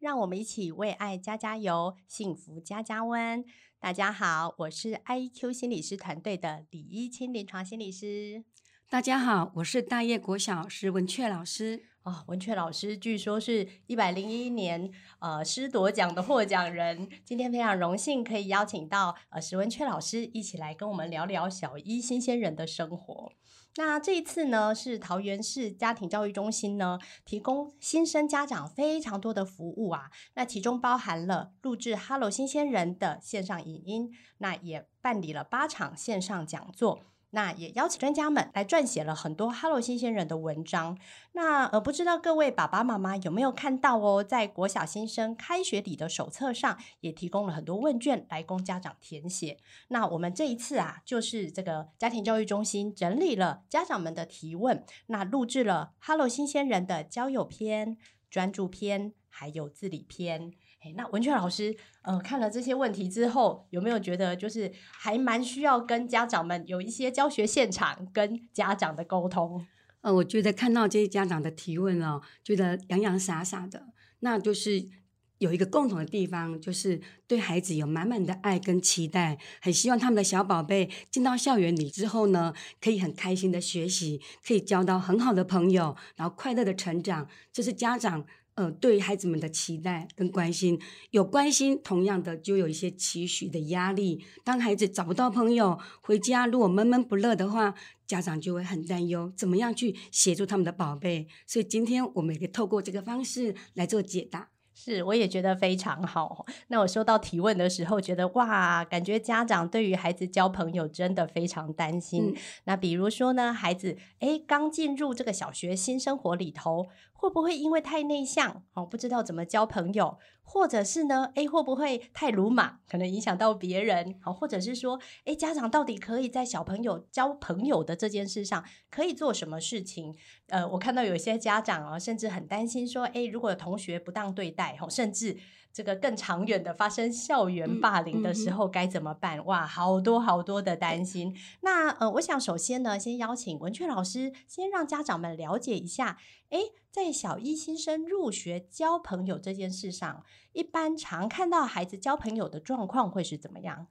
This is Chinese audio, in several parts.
让我们一起为爱加加油，幸福加加温。大家好，我是 IEQ 心理师团队的李一清临床心理师。大家好，我是大叶国小石文雀老师。哦，文雀老师据说是一百零一年呃师铎奖的获奖人，今天非常荣幸可以邀请到呃史文雀老师一起来跟我们聊聊小一新鲜人的生活。那这一次呢，是桃园市家庭教育中心呢提供新生家长非常多的服务啊，那其中包含了录制 Hello 新鲜人的线上影音，那也办理了八场线上讲座。那也邀请专家们来撰写了很多 Hello 新鲜人的文章。那呃，不知道各位爸爸妈妈有没有看到哦？在国小新生开学礼的手册上，也提供了很多问卷来供家长填写。那我们这一次啊，就是这个家庭教育中心整理了家长们的提问，那录制了 Hello 新鲜人的交友篇、专注篇，还有自理篇。哎，那文雀老师，呃，看了这些问题之后，有没有觉得就是还蛮需要跟家长们有一些教学现场跟家长的沟通？呃，我觉得看到这些家长的提问哦，觉得洋洋洒洒的，那就是有一个共同的地方，就是对孩子有满满的爱跟期待，很希望他们的小宝贝进到校园里之后呢，可以很开心的学习，可以交到很好的朋友，然后快乐的成长，这是家长。呃，对孩子们的期待跟关心，有关心，同样的就有一些期许的压力。当孩子找不到朋友，回家如果闷闷不乐的话，家长就会很担忧，怎么样去协助他们的宝贝？所以今天我们也可以透过这个方式来做解答。是，我也觉得非常好。那我收到提问的时候，觉得哇，感觉家长对于孩子交朋友真的非常担心。嗯、那比如说呢，孩子诶刚进入这个小学新生活里头，会不会因为太内向哦，不知道怎么交朋友？或者是呢，诶会不会太鲁莽，可能影响到别人？好，或者是说，诶家长到底可以在小朋友交朋友的这件事上，可以做什么事情？呃，我看到有些家长啊，甚至很担心说，诶如果有同学不当对待，甚至。这个更长远的发生校园霸凌的时候该怎么办？哇，好多好多的担心。那呃，我想首先呢，先邀请文雀老师，先让家长们了解一下，诶，在小一新生入学交朋友这件事上，一般常看到孩子交朋友的状况会是怎么样？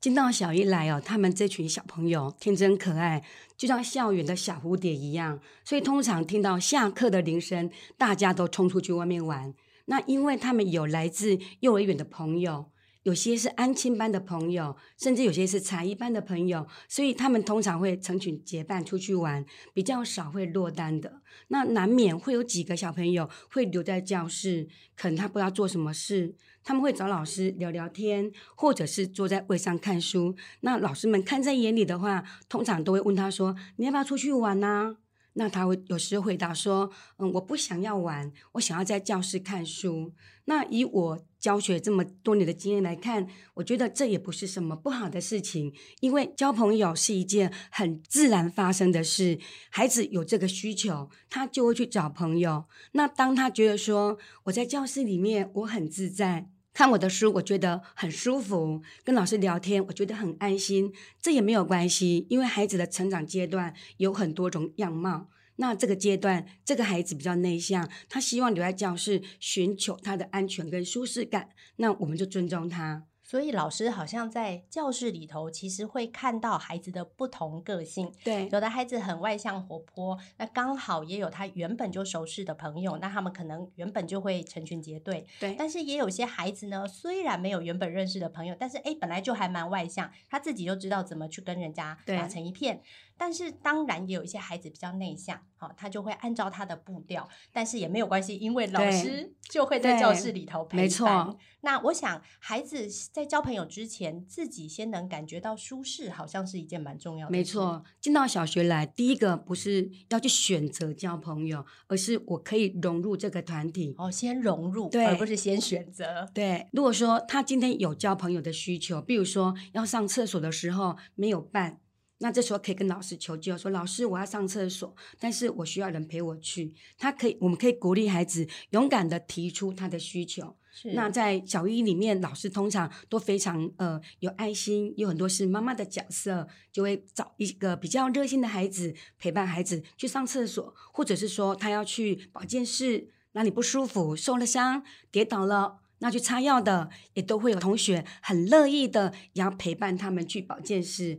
进到小一来哦，他们这群小朋友天真可爱，就像校园的小蝴蝶一样，所以通常听到下课的铃声，大家都冲出去外面玩。那因为他们有来自幼儿园的朋友，有些是安亲班的朋友，甚至有些是才艺班的朋友，所以他们通常会成群结伴出去玩，比较少会落单的。那难免会有几个小朋友会留在教室，可能他不知道做什么事，他们会找老师聊聊天，或者是坐在位上看书。那老师们看在眼里的话，通常都会问他说：“你要不要出去玩呢？”那他会有时回答说：“嗯，我不想要玩，我想要在教室看书。”那以我教学这么多年的经验来看，我觉得这也不是什么不好的事情，因为交朋友是一件很自然发生的事。孩子有这个需求，他就会去找朋友。那当他觉得说我在教室里面我很自在。看我的书，我觉得很舒服；跟老师聊天，我觉得很安心。这也没有关系，因为孩子的成长阶段有很多种样貌。那这个阶段，这个孩子比较内向，他希望留在教室，寻求他的安全跟舒适感。那我们就尊重他。所以老师好像在教室里头，其实会看到孩子的不同个性。对，有的孩子很外向活泼，那刚好也有他原本就熟识的朋友，那他们可能原本就会成群结队。对，但是也有些孩子呢，虽然没有原本认识的朋友，但是诶本来就还蛮外向，他自己就知道怎么去跟人家打成一片。但是当然也有一些孩子比较内向，好，他就会按照他的步调，但是也没有关系，因为老师就会在教室里头陪伴。没错。那我想，孩子在交朋友之前，自己先能感觉到舒适，好像是一件蛮重要的。没错，进到小学来，第一个不是要去选择交朋友，而是我可以融入这个团体。哦，先融入，对，而不是先选择。对，如果说他今天有交朋友的需求，比如说要上厕所的时候没有伴。那这时候可以跟老师求救，说老师，我要上厕所，但是我需要人陪我去。他可以，我们可以鼓励孩子勇敢的提出他的需求。是。那在小一里面，老师通常都非常呃有爱心，有很多是妈妈的角色，就会找一个比较热心的孩子陪伴孩子去上厕所，或者是说他要去保健室，哪里不舒服，受了伤，跌倒了，那去擦药的，也都会有同学很乐意的也要陪伴他们去保健室。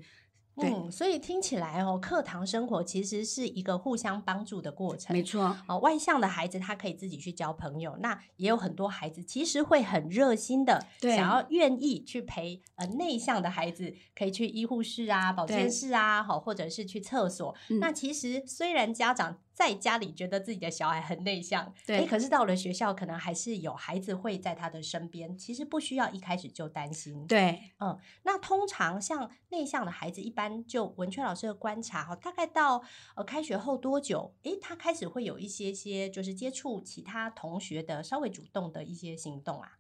嗯，所以听起来哦，课堂生活其实是一个互相帮助的过程。没错，哦，外向的孩子他可以自己去交朋友，那也有很多孩子其实会很热心的，想要愿意去陪呃内向的孩子，可以去医护室啊、保健室啊，好，或者是去厕所。那其实虽然家长。在家里觉得自己的小孩很内向，对，可是到了学校，可能还是有孩子会在他的身边。其实不需要一开始就担心，对，嗯。那通常像内向的孩子，一般就文雀老师的观察哈，大概到呃开学后多久，诶，他开始会有一些些就是接触其他同学的稍微主动的一些行动啊。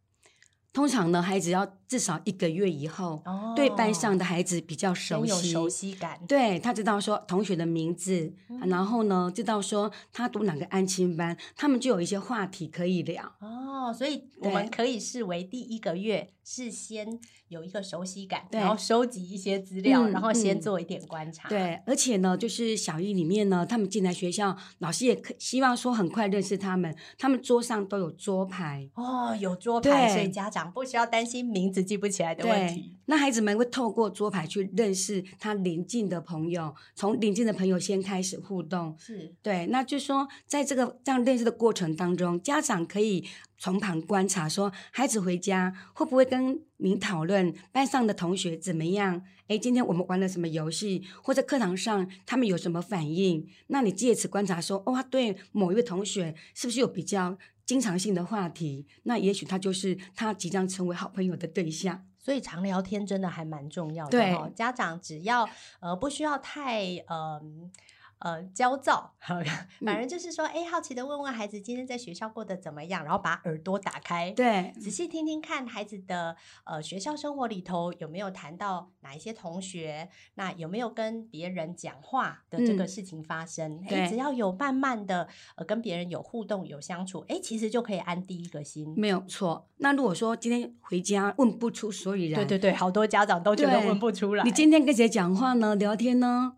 通常呢，孩子要至少一个月以后，哦、对班上的孩子比较熟悉，有熟悉感。对，他知道说同学的名字，嗯、然后呢，知道说他读哪个安亲班，他们就有一些话题可以聊。哦，所以我们可以视为第一个月是先有一个熟悉感，然后收集一些资料，嗯、然后先做一点观察。对，而且呢，就是小一里面呢，他们进来学校，老师也可希望说很快认识他们，他们桌上都有桌牌。哦，有桌牌，所以家长。不需要担心名字记不起来的问题。那孩子们会透过桌牌去认识他邻近的朋友，从邻近的朋友先开始互动。是对，那就是说，在这个这样认识的过程当中，家长可以从旁观察，说孩子回家会不会跟您讨论班上的同学怎么样？诶，今天我们玩了什么游戏？或者课堂上他们有什么反应？那你借此观察说，哦，他对某一位同学是不是有比较？经常性的话题，那也许他就是他即将成为好朋友的对象，所以常聊天真的还蛮重要的。对，家长只要呃不需要太嗯。呃呃，焦躁，反正就是说，哎、嗯，好奇的问问孩子今天在学校过得怎么样，然后把耳朵打开，对，仔细听听看孩子的呃学校生活里头有没有谈到哪一些同学，那有没有跟别人讲话的这个事情发生？哎、嗯，只要有慢慢的呃跟别人有互动有相处，哎，其实就可以安第一个心，没有错。那如果说今天回家问不出所以然，对对对，好多家长都觉得问不出来。你今天跟谁讲话呢？聊天呢？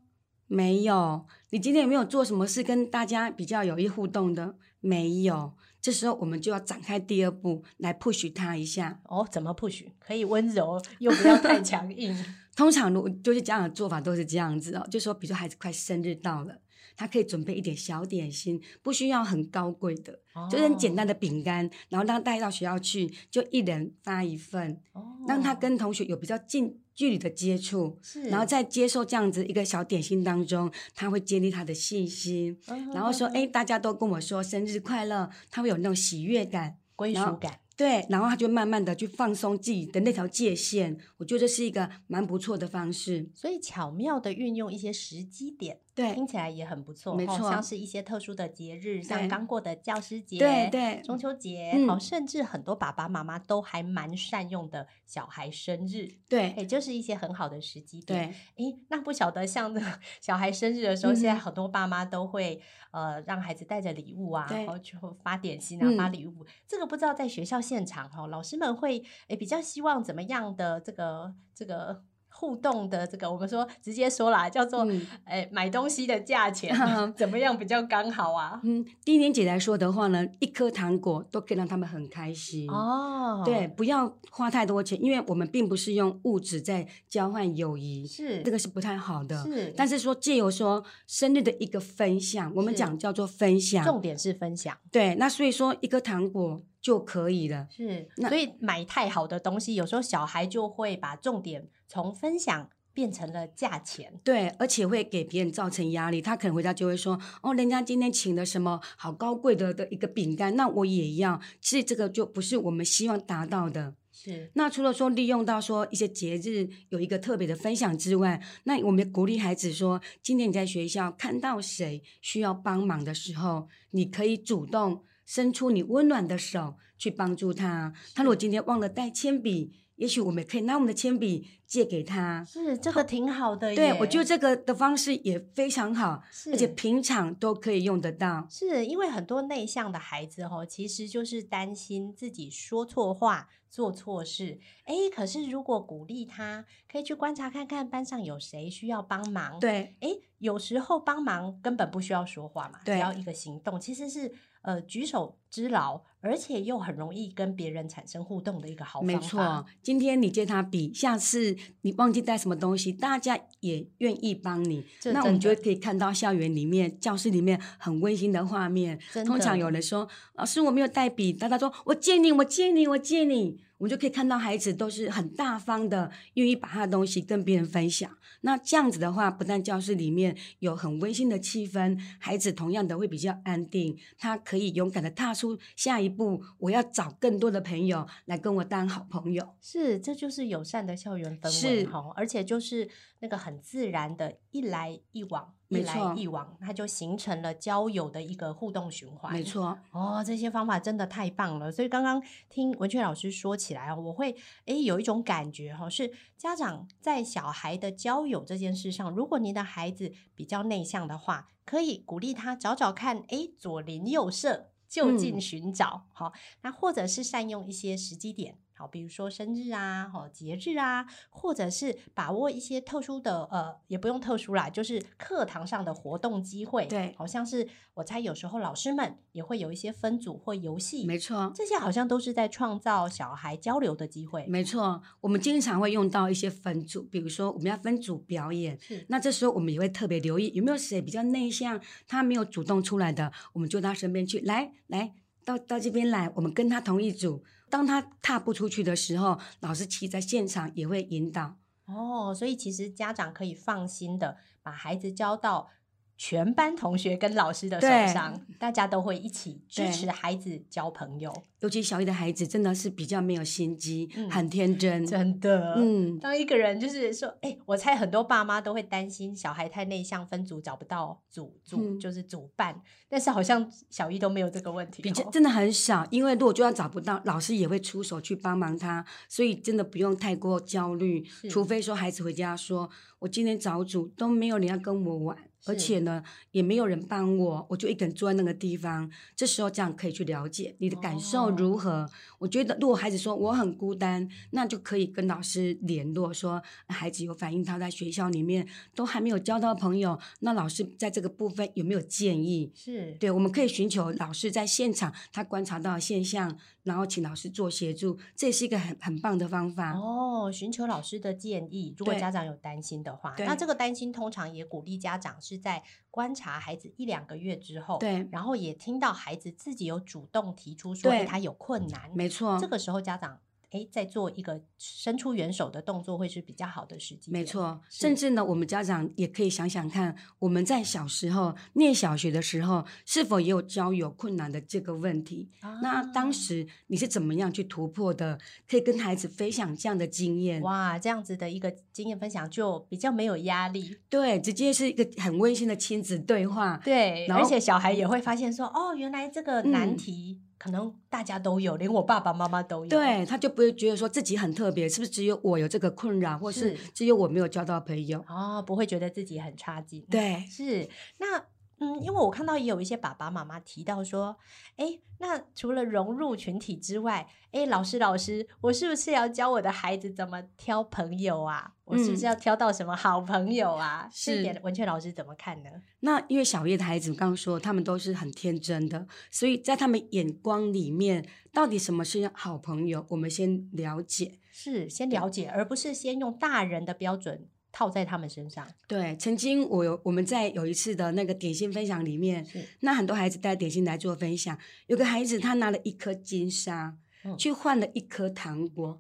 没有，你今天有没有做什么事跟大家比较有益互动的？没有，这时候我们就要展开第二步来 push 他一下。哦，怎么 push？可以温柔又不要太强硬。通常如就是家长的做法都是这样子哦，就说比如说孩子快生日到了，他可以准备一点小点心，不需要很高贵的，哦、就是很简单的饼干，然后让他带到学校去，就一人发一份，哦、让他跟同学有比较近。距离的接触，然后在接受这样子一个小点心当中，他会建立他的信心，嗯、然后说：“哎、嗯，大家都跟我说生日快乐。”他会有那种喜悦感、归属感。对，然后他就慢慢的去放松自己的那条界限，我觉得这是一个蛮不错的方式。所以巧妙的运用一些时机点。对，听起来也很不错，没错，像是一些特殊的节日，像刚过的教师节，对对，中秋节，好，甚至很多爸爸妈妈都还蛮善用的小孩生日，对，也就是一些很好的时机点。对，诶，那不晓得像小孩生日的时候，现在很多爸妈都会呃让孩子带着礼物啊，然后就发点心啊，发礼物。这个不知道在学校现场哈，老师们会诶比较希望怎么样的这个这个。互动的这个，我们说直接说啦，叫做诶、买东西的价钱 怎么样比较刚好啊？嗯，低年级来说的话呢，一颗糖果都可以让他们很开心哦。对，不要花太多钱，因为我们并不是用物质在交换友谊，是这个是不太好的。是，但是说借由说生日的一个分享，我们讲叫做分享，重点是分享。对，那所以说一颗糖果就可以了。是，那所以买太好的东西，有时候小孩就会把重点从分享变成了价钱。对，而且会给别人造成压力。他可能回家就会说：“哦，人家今天请的什么好高贵的的一个饼干，那我也要。”其实这个就不是我们希望达到的。是。那除了说利用到说一些节日有一个特别的分享之外，那我们鼓励孩子说：今天你在学校看到谁需要帮忙的时候，你可以主动伸出你温暖的手去帮助他。他如果今天忘了带铅笔。也许我们可以拿我们的铅笔借给他，是这个挺好的。对，我觉得这个的方式也非常好，是而且平常都可以用得到。是因为很多内向的孩子哦，其实就是担心自己说错话、做错事。哎，可是如果鼓励他，可以去观察看看班上有谁需要帮忙。对，哎，有时候帮忙根本不需要说话嘛，只要一个行动，其实是。呃，举手之劳，而且又很容易跟别人产生互动的一个好方法。没错，今天你借他笔，下次你忘记带什么东西，大家也愿意帮你。那我们就可以看到校园里面、教室里面很温馨的画面。通常有人说：“老师，我没有带笔。”大家说：“我借你，我借你，我借你。”我们就可以看到孩子都是很大方的，愿意把他的东西跟别人分享。那这样子的话，不但教室里面有很温馨的气氛，孩子同样的会比较安定，他可以勇敢的踏出下一步。我要找更多的朋友来跟我当好朋友。是，这就是友善的校园氛围，是，而且就是那个很自然的一来一往。一来一往，它就形成了交友的一个互动循环。没错，哦，这些方法真的太棒了。所以刚刚听文雀老师说起来，我会诶有一种感觉哈，是家长在小孩的交友这件事上，如果您的孩子比较内向的话，可以鼓励他找找看，诶，左邻右舍，就近寻找，好、嗯，那或者是善用一些时机点。好，比如说生日啊，好节日啊，或者是把握一些特殊的，呃，也不用特殊啦，就是课堂上的活动机会。对，好像是我猜有时候老师们也会有一些分组或游戏。没错，这些好像都是在创造小孩交流的机会。没错，我们经常会用到一些分组，比如说我们要分组表演，那这时候我们也会特别留意有没有谁比较内向，他没有主动出来的，我们就到他身边去，来来到到这边来，我们跟他同一组。当他踏不出去的时候，老师其实在现场也会引导。哦，所以其实家长可以放心的把孩子交到全班同学跟老师的手上，大家都会一起支持孩子交朋友。尤其小一的孩子真的是比较没有心机，嗯、很天真，真的。嗯，当一个人就是说，哎、欸，我猜很多爸妈都会担心小孩太内向，分组找不到组组、嗯，就是组伴。但是好像小一都没有这个问题，比较真的很少。因为如果就算找不到，老师也会出手去帮忙他，所以真的不用太过焦虑。除非说孩子回家说，我今天找组都没有人要跟我玩。而且呢，也没有人帮我，我就一个人坐在那个地方。这时候这样可以去了解你的感受如何。哦、我觉得，如果孩子说我很孤单，那就可以跟老师联络，说孩子有反映他在学校里面都还没有交到朋友。那老师在这个部分有没有建议？是对，我们可以寻求老师在现场他观察到的现象，然后请老师做协助，这也是一个很很棒的方法。哦，寻求老师的建议，如果家长有担心的话，那这个担心通常也鼓励家长是。在观察孩子一两个月之后，对，然后也听到孩子自己有主动提出说，哎，他有困难，没错，这个时候家长。哎，在做一个伸出援手的动作，会是比较好的时机。没错，甚至呢，我们家长也可以想想看，我们在小时候念小学的时候，是否也有交友困难的这个问题？啊、那当时你是怎么样去突破的？可以跟孩子分享这样的经验。哇，这样子的一个经验分享就比较没有压力。对，直接是一个很温馨的亲子对话。对，而且小孩也会发现说，哦，原来这个难题。嗯可能大家都有，连我爸爸妈妈都有。对，他就不会觉得说自己很特别，是不是只有我有这个困扰，或是只有我没有交到朋友？哦，不会觉得自己很差劲。对，是那。嗯，因为我看到也有一些爸爸妈妈提到说，哎，那除了融入群体之外，哎，老师老师，我是不是要教我的孩子怎么挑朋友啊？我是不是要挑到什么好朋友啊？这、嗯、点文雀老师怎么看呢？那因为小叶的孩子刚刚说他们都是很天真的，所以在他们眼光里面，到底什么是好朋友？我们先了解，是先了解，而不是先用大人的标准。套在他们身上。对，曾经我有我们在有一次的那个点心分享里面，那很多孩子带点心来做分享。有个孩子他拿了一颗金沙，嗯、去换了一颗糖果。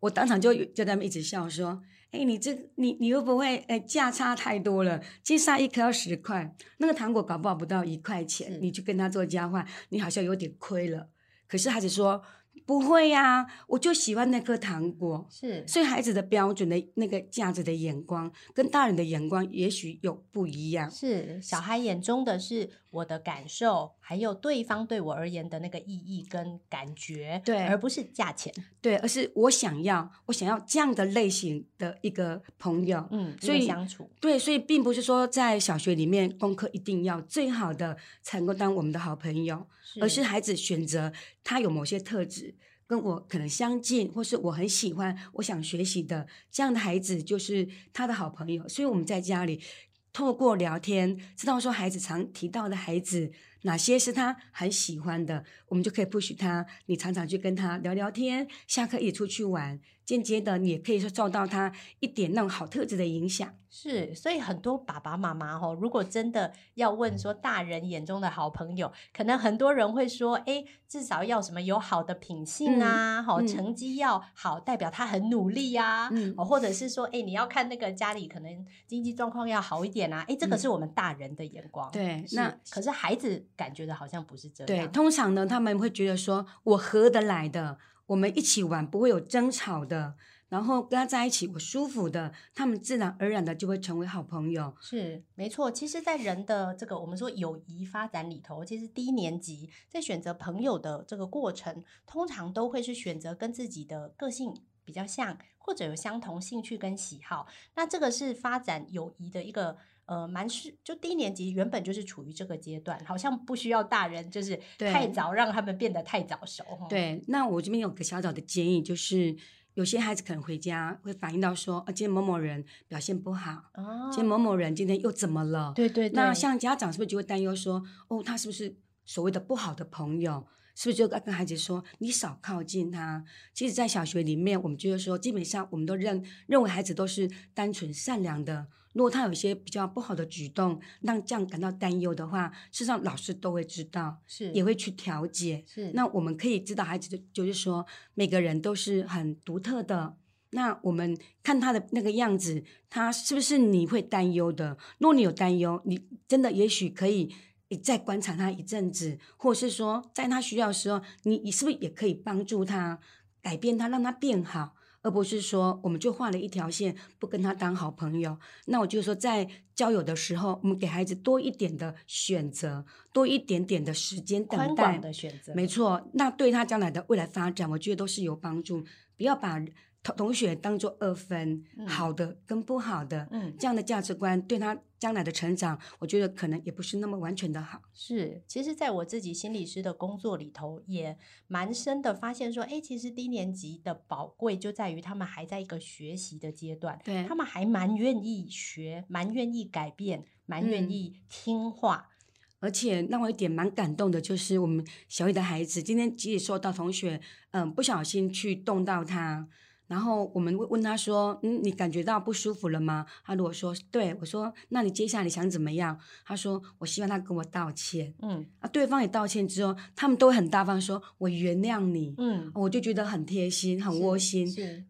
我当场就就在那一直笑说：“哎，你这你你又不会，哎，价差太多了，金沙一颗要十块，那个糖果搞不好不到一块钱，你去跟他做交换，你好像有点亏了。可是孩子说。不会呀、啊，我就喜欢那颗糖果。是，所以孩子的标准的那个价值的眼光，跟大人的眼光也许有不一样。是，小孩眼中的是我的感受，还有对方对我而言的那个意义跟感觉，对，而不是价钱，对，而是我想要，我想要这样的类型的一个朋友。嗯，所以相处，对，所以并不是说在小学里面功课一定要最好的才能够当我们的好朋友，是而是孩子选择他有某些特质。跟我可能相近，或是我很喜欢、我想学习的这样的孩子，就是他的好朋友。所以我们在家里透过聊天，知道说孩子常提到的孩子哪些是他很喜欢的，我们就可以不许他。你常常去跟他聊聊天，下课也出去玩。间接的，你也可以说受到他一点那种好特质的影响。是，所以很多爸爸妈妈哦，如果真的要问说大人眼中的好朋友，可能很多人会说，哎，至少要什么有好的品性啊，好、嗯、成绩要好，代表他很努力呀、啊，嗯、或者是说，哎，你要看那个家里可能经济状况要好一点啊，哎，这个是我们大人的眼光。嗯、对，是那可是孩子感觉的好像不是这样。对，通常呢，他们会觉得说我合得来的。我们一起玩不会有争吵的，然后跟他在一起我舒服的，他们自然而然的就会成为好朋友。是，没错。其实，在人的这个我们说友谊发展里头，其实低年级在选择朋友的这个过程，通常都会是选择跟自己的个性比较像，或者有相同兴趣跟喜好。那这个是发展友谊的一个。呃，蛮是就低年级原本就是处于这个阶段，好像不需要大人就是太早让他们变得太早熟。对，那我这边有个小小的建议，就是有些孩子可能回家会反映到说，啊，今天某某人表现不好，哦，今天某某人今天又怎么了？对对对。那像家长是不是就会担忧说，哦，他是不是所谓的不好的朋友？是不是就该跟孩子说，你少靠近他？其实，在小学里面，我们就是说，基本上我们都认认为孩子都是单纯善良的。如果他有一些比较不好的举动，让这样感到担忧的话，事实上老师都会知道，是也会去调解。是那我们可以知道孩子的，就是说每个人都是很独特的。那我们看他的那个样子，他是不是你会担忧的？如果你有担忧，你真的也许可以再观察他一阵子，或者是说在他需要的时候，你你是不是也可以帮助他改变他，让他变好？而不是说我们就画了一条线，不跟他当好朋友。那我就说，在交友的时候，我们给孩子多一点的选择，多一点点的时间等待的选择。没错，那对他将来的未来发展，我觉得都是有帮助。不要把。同同学当做二分，嗯、好的跟不好的，嗯，这样的价值观对他将来的成长，我觉得可能也不是那么完全的好。是，其实，在我自己心理师的工作里头，也蛮深的发现说，哎，其实低年级的宝贵就在于他们还在一个学习的阶段，对，他们还蛮愿意学，蛮愿意改变，蛮愿意听话。嗯、而且让我一点蛮感动的，就是我们小雨的孩子，今天即使受到同学嗯不小心去动到他。然后我们会问他说：“嗯，你感觉到不舒服了吗？”他如果说：“对。”我说：“那你接下来你想怎么样？”他说：“我希望他跟我道歉。”嗯，啊，对方也道歉之后，他们都会很大方说：“我原谅你。”嗯，我就觉得很贴心、很窝心。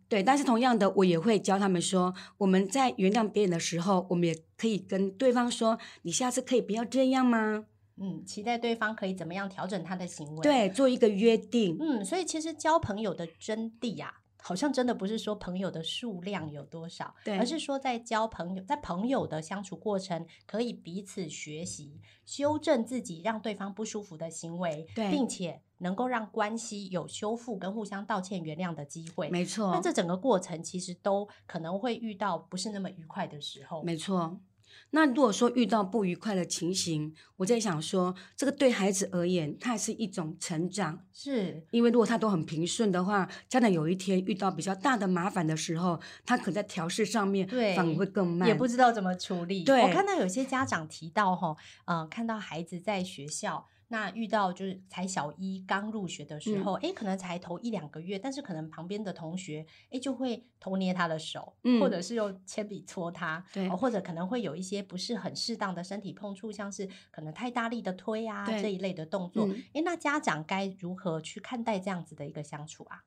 对。但是同样的，我也会教他们说：我们在原谅别人的时候，我们也可以跟对方说：“你下次可以不要这样吗？”嗯，期待对方可以怎么样调整他的行为。对，做一个约定。嗯，所以其实交朋友的真谛呀、啊。好像真的不是说朋友的数量有多少，对，而是说在交朋友，在朋友的相处过程，可以彼此学习，修正自己让对方不舒服的行为，对，并且能够让关系有修复跟互相道歉原谅的机会。没错，那这整个过程其实都可能会遇到不是那么愉快的时候。没错。那如果说遇到不愉快的情形，我在想说，这个对孩子而言，它也是一种成长，是因为如果他都很平顺的话，将来有一天遇到比较大的麻烦的时候，他可能在调试上面反而会更慢，也不知道怎么处理。对，我看到有些家长提到哈，呃，看到孩子在学校。那遇到就是才小一刚入学的时候，哎、嗯，可能才头一两个月，但是可能旁边的同学，哎，就会偷捏他的手，嗯、或者是用铅笔戳他，对，或者可能会有一些不是很适当的身体碰触，像是可能太大力的推啊这一类的动作，哎、嗯，那家长该如何去看待这样子的一个相处啊？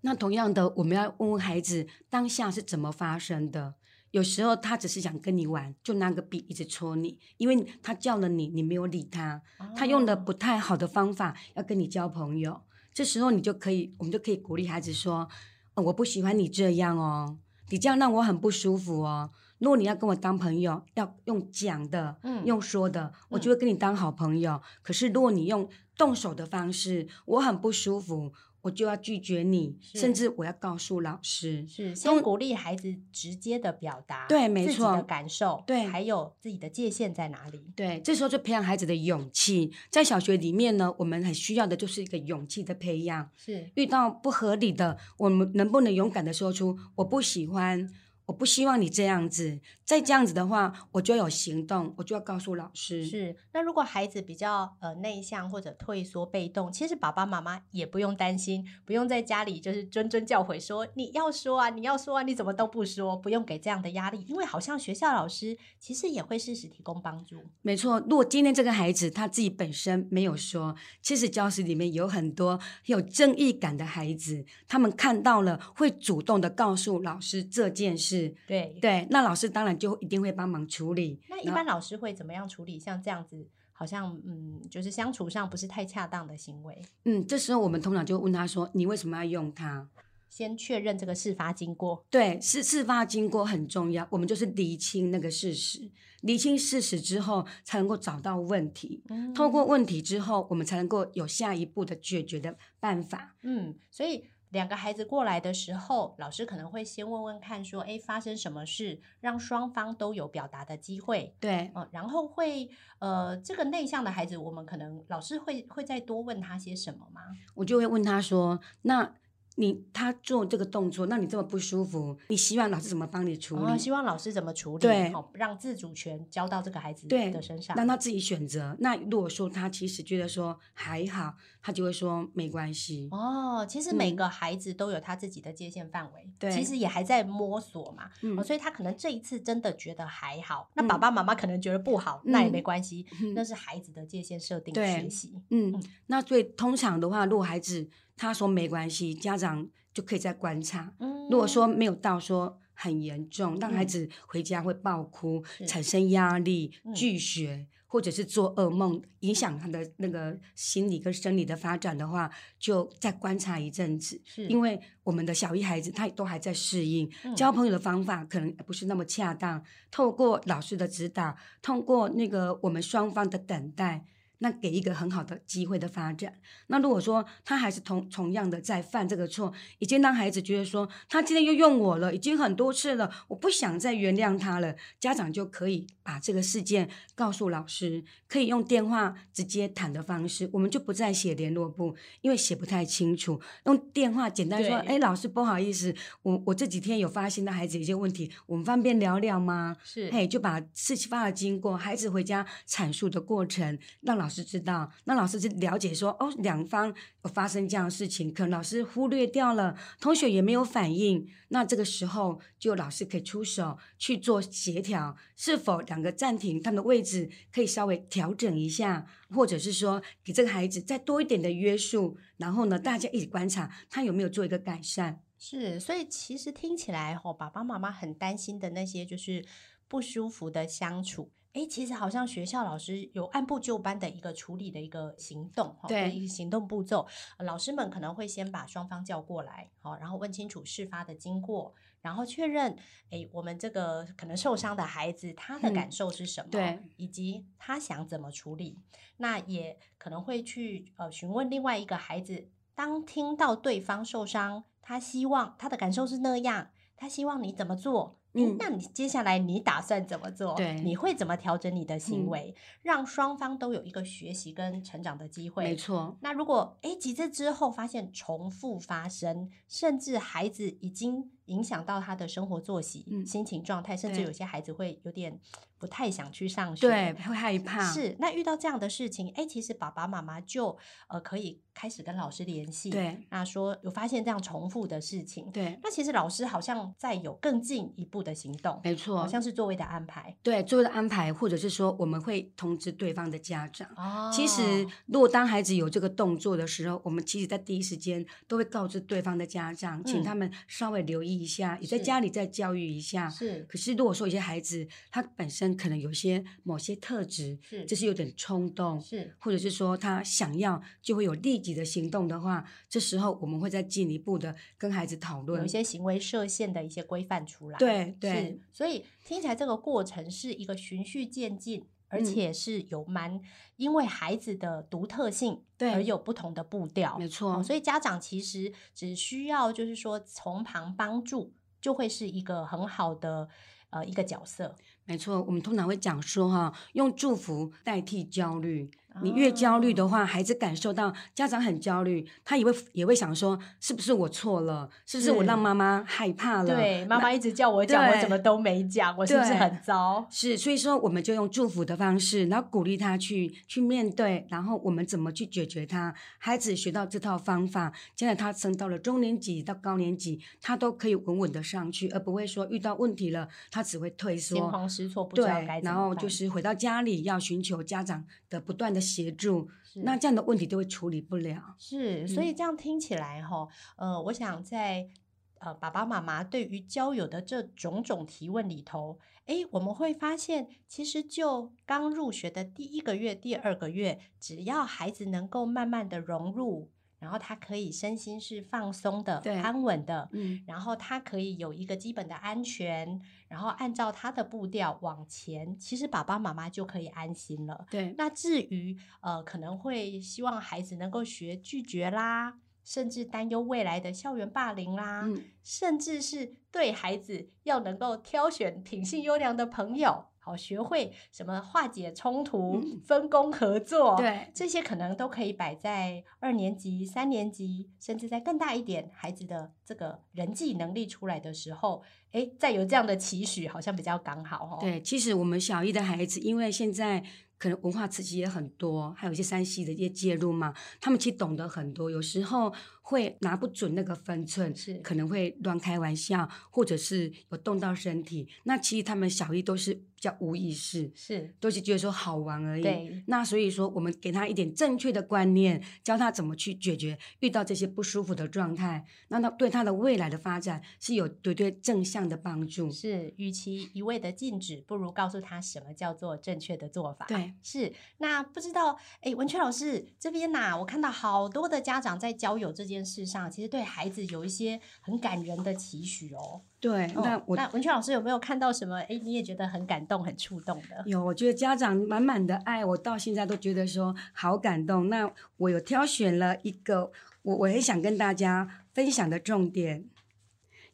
那同样的，我们要问问孩子当下是怎么发生的。有时候他只是想跟你玩，就拿个笔一直戳你，因为他叫了你，你没有理他，他用的不太好的方法要跟你交朋友。这时候你就可以，我们就可以鼓励孩子说：“哦，我不喜欢你这样哦，你这样让我很不舒服哦。如果你要跟我当朋友，要用讲的，嗯，用说的，我就会跟你当好朋友。嗯，可是如果你用动手的方式，我很不舒服。”我就要拒绝你，甚至我要告诉老师。是先鼓励孩子直接的表达，对，没错，自己的感受，对，还有自己的界限在哪里？对，这时候就培养孩子的勇气。在小学里面呢，我们很需要的就是一个勇气的培养。是遇到不合理的，我们能不能勇敢的说出我不喜欢？我不希望你这样子，再这样子的话，我就有行动，我就要告诉老师。是，那如果孩子比较呃内向或者退缩被动，其实爸爸妈妈也不用担心，不用在家里就是谆谆教诲说你要说啊，你要说啊，你怎么都不说，不用给这样的压力，因为好像学校老师其实也会适时提供帮助。没错，如果今天这个孩子他自己本身没有说，其实教室里面有很多有正义感的孩子，他们看到了会主动的告诉老师这件事。对对，那老师当然就一定会帮忙处理。那一般老师会怎么样处理？像这样子，好像嗯，就是相处上不是太恰当的行为。嗯，这时候我们通常就问他说：“你为什么要用它？”先确认这个事发经过。对，事事发经过很重要。我们就是厘清那个事实，厘清事实之后，才能够找到问题。嗯，透过问题之后，我们才能够有下一步的解决的办法。嗯，所以。两个孩子过来的时候，老师可能会先问问看，说：“哎，发生什么事？”让双方都有表达的机会。对，嗯，然后会，呃，这个内向的孩子，我们可能老师会会再多问他些什么吗？我就会问他说：“那。”你他做这个动作，那你这么不舒服，你希望老师怎么帮你处理？哦、希望老师怎么处理？对，让自主权交到这个孩子的身上，让他自己选择。那如果说他其实觉得说还好，他就会说没关系。哦，其实每个孩子都有他自己的界限范围，对、嗯，其实也还在摸索嘛。嗯、哦，所以他可能这一次真的觉得还好，嗯、那爸爸妈妈可能觉得不好，嗯、那也没关系，嗯、那是孩子的界限设定学习。嗯，嗯，那所以通常的话，如果孩子。他说没关系，家长就可以再观察。嗯、如果说没有到说很严重，让孩子回家会爆哭、嗯、产生压力、拒学，嗯、或者是做噩梦，影响他的那个心理跟生理的发展的话，就再观察一阵子。是因为我们的小一孩子他都还在适应，嗯、交朋友的方法可能不是那么恰当。透过老师的指导，通过那个我们双方的等待。那给一个很好的机会的发展。那如果说他还是同同样的在犯这个错，已经让孩子觉得说他今天又用我了，已经很多次了，我不想再原谅他了。家长就可以把这个事件告诉老师，可以用电话直接谈的方式，我们就不再写联络簿，因为写不太清楚。用电话简单说，哎，老师不好意思，我我这几天有发现到孩子一些问题，我们方便聊聊吗？是，嘿，就把事情发的经过，孩子回家阐述的过程，让老师。是知道，那老师就了解说，哦，两方有发生这样的事情，可能老师忽略掉了，同学也没有反应，那这个时候就老师可以出手去做协调，是否两个暂停他们的位置可以稍微调整一下，或者是说给这个孩子再多一点的约束，然后呢，大家一起观察他有没有做一个改善。是，所以其实听起来吼，爸爸妈妈很担心的那些就是不舒服的相处。哎，其实好像学校老师有按部就班的一个处理的一个行动，对，一个行动步骤。老师们可能会先把双方叫过来，好，然后问清楚事发的经过，然后确认，哎，我们这个可能受伤的孩子他的感受是什么，对，以及他想怎么处理。那也可能会去呃询问另外一个孩子，当听到对方受伤，他希望他的感受是那样，他希望你怎么做？嗯，那你接下来你打算怎么做？对，你会怎么调整你的行为，嗯、让双方都有一个学习跟成长的机会？没错。那如果诶几次之后发现重复发生，甚至孩子已经影响到他的生活作息、嗯、心情状态，甚至有些孩子会有点不太想去上学，对，会害。怕。是，那遇到这样的事情，哎，其实爸爸妈妈就呃可以开始跟老师联系，对，那说有发现这样重复的事情，对，那其实老师好像在有更进一步的行动，没错，好像是座位的安排，对，座位的安排，或者是说我们会通知对方的家长。哦，其实。如果当孩子有这个动作的时候，我们其实在第一时间都会告知对方的家长，嗯、请他们稍微留意一下，也在家里再教育一下。是，可是如果说有些孩子他本身可能有些某些特质，是，就是有点冲动，是，或者是说他想要就会有立即的行动的话，这时候我们会再进一步的跟孩子讨论，有一些行为设限的一些规范出来。对对，所以听起来这个过程是一个循序渐进。而且是有蛮因为孩子的独特性，对，而有不同的步调，没错、哦。所以家长其实只需要就是说从旁帮助，就会是一个很好的呃一个角色。没错，我们通常会讲说哈，用祝福代替焦虑。你越焦虑的话，孩子感受到家长很焦虑，他也会也会想说，是不是我错了？是不是我让妈妈害怕了？对，妈妈一直叫我讲，我怎么都没讲，我是不是很糟？是，所以说我们就用祝福的方式，然后鼓励他去去面对，然后我们怎么去解决他？孩子学到这套方法，现在他升到了中年级到高年级，他都可以稳稳的上去，而不会说遇到问题了，他只会退缩、惊慌失措，不知道该怎么办。然后就是回到家里要寻求家长的不断的。协助，那这样的问题就会处理不了。是，所以这样听起来哈，呃，我想在呃爸爸妈妈对于交友的这种种提问里头，诶，我们会发现，其实就刚入学的第一个月、第二个月，只要孩子能够慢慢的融入。然后他可以身心是放松的、安稳的，嗯，然后他可以有一个基本的安全，然后按照他的步调往前，其实爸爸妈妈就可以安心了。对，那至于呃，可能会希望孩子能够学拒绝啦，甚至担忧未来的校园霸凌啦，嗯，甚至是对孩子要能够挑选品性优良的朋友。好，学会什么化解冲突、嗯、分工合作，对，这些可能都可以摆在二年级、三年级，甚至在更大一点孩子的这个人际能力出来的时候，哎，再有这样的期许，好像比较刚好哦。对，其实我们小一的孩子，因为现在。可能文化刺激也很多，还有一些山西的一些介入嘛，他们其实懂得很多，有时候会拿不准那个分寸，是可能会乱开玩笑，或者是有动到身体。那其实他们小一都是比较无意识，是都是觉得说好玩而已。对，那所以说我们给他一点正确的观念，教他怎么去解决遇到这些不舒服的状态，那他对他的未来的发展是有绝对正向的帮助。是，与其一味的禁止，不如告诉他什么叫做正确的做法。对。是，那不知道，哎，文雀老师这边呐、啊，我看到好多的家长在交友这件事上，其实对孩子有一些很感人的期许哦。对，哦、那我那文泉老师有没有看到什么？哎，你也觉得很感动、很触动的？有，我觉得家长满满的爱，我到现在都觉得说好感动。那我有挑选了一个，我我很想跟大家分享的重点。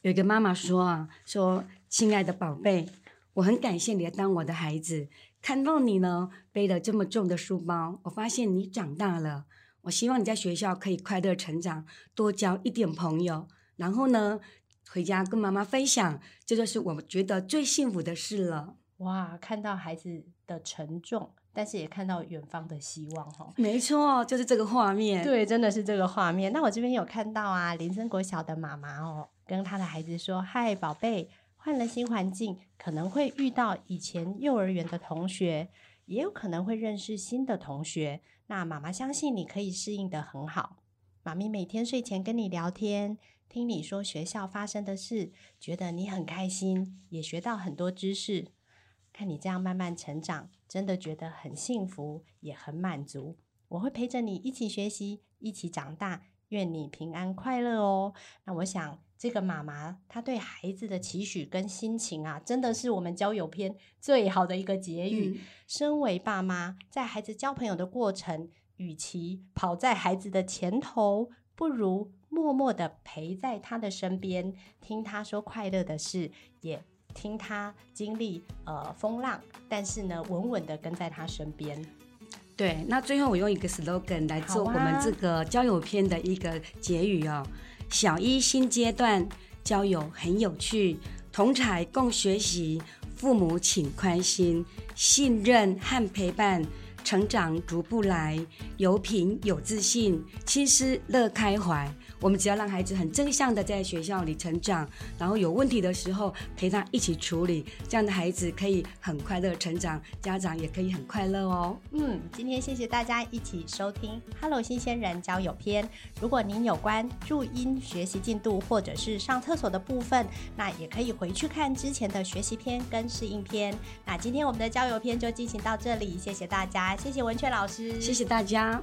有一个妈妈说啊，说亲爱的宝贝，我很感谢你来当我的孩子。看到你呢，背了这么重的书包，我发现你长大了。我希望你在学校可以快乐成长，多交一点朋友，然后呢，回家跟妈妈分享，这就是我们觉得最幸福的事了。哇，看到孩子的沉重，但是也看到远方的希望，哈，没错，就是这个画面。对，真的是这个画面。那我这边有看到啊，林森国小的妈妈哦，跟他的孩子说：“嗨，宝贝。”换了新环境，可能会遇到以前幼儿园的同学，也有可能会认识新的同学。那妈妈相信你可以适应得很好。妈咪每天睡前跟你聊天，听你说学校发生的事，觉得你很开心，也学到很多知识。看你这样慢慢成长，真的觉得很幸福，也很满足。我会陪着你一起学习，一起长大。愿你平安快乐哦。那我想。这个妈妈她对孩子的期许跟心情啊，真的是我们交友篇最好的一个结语。嗯。身为爸妈，在孩子交朋友的过程，与其跑在孩子的前头，不如默默的陪在他的身边，听他说快乐的事，也听他经历呃风浪，但是呢，稳稳的跟在他身边。对，那最后我用一个 slogan 来做我们这个交友篇的一个结语哦。小一新阶段，交友很有趣，同才共学习，父母请宽心，信任和陪伴。成长逐步来，有品有自信，亲师乐开怀。我们只要让孩子很正向的在学校里成长，然后有问题的时候陪他一起处理，这样的孩子可以很快乐成长，家长也可以很快乐哦。嗯，今天谢谢大家一起收听《Hello 新鲜人交友篇》。如果您有关注音学习进度或者是上厕所的部分，那也可以回去看之前的学习篇跟适应篇。那今天我们的交友篇就进行到这里，谢谢大家，谢谢文雀老师，谢谢大家。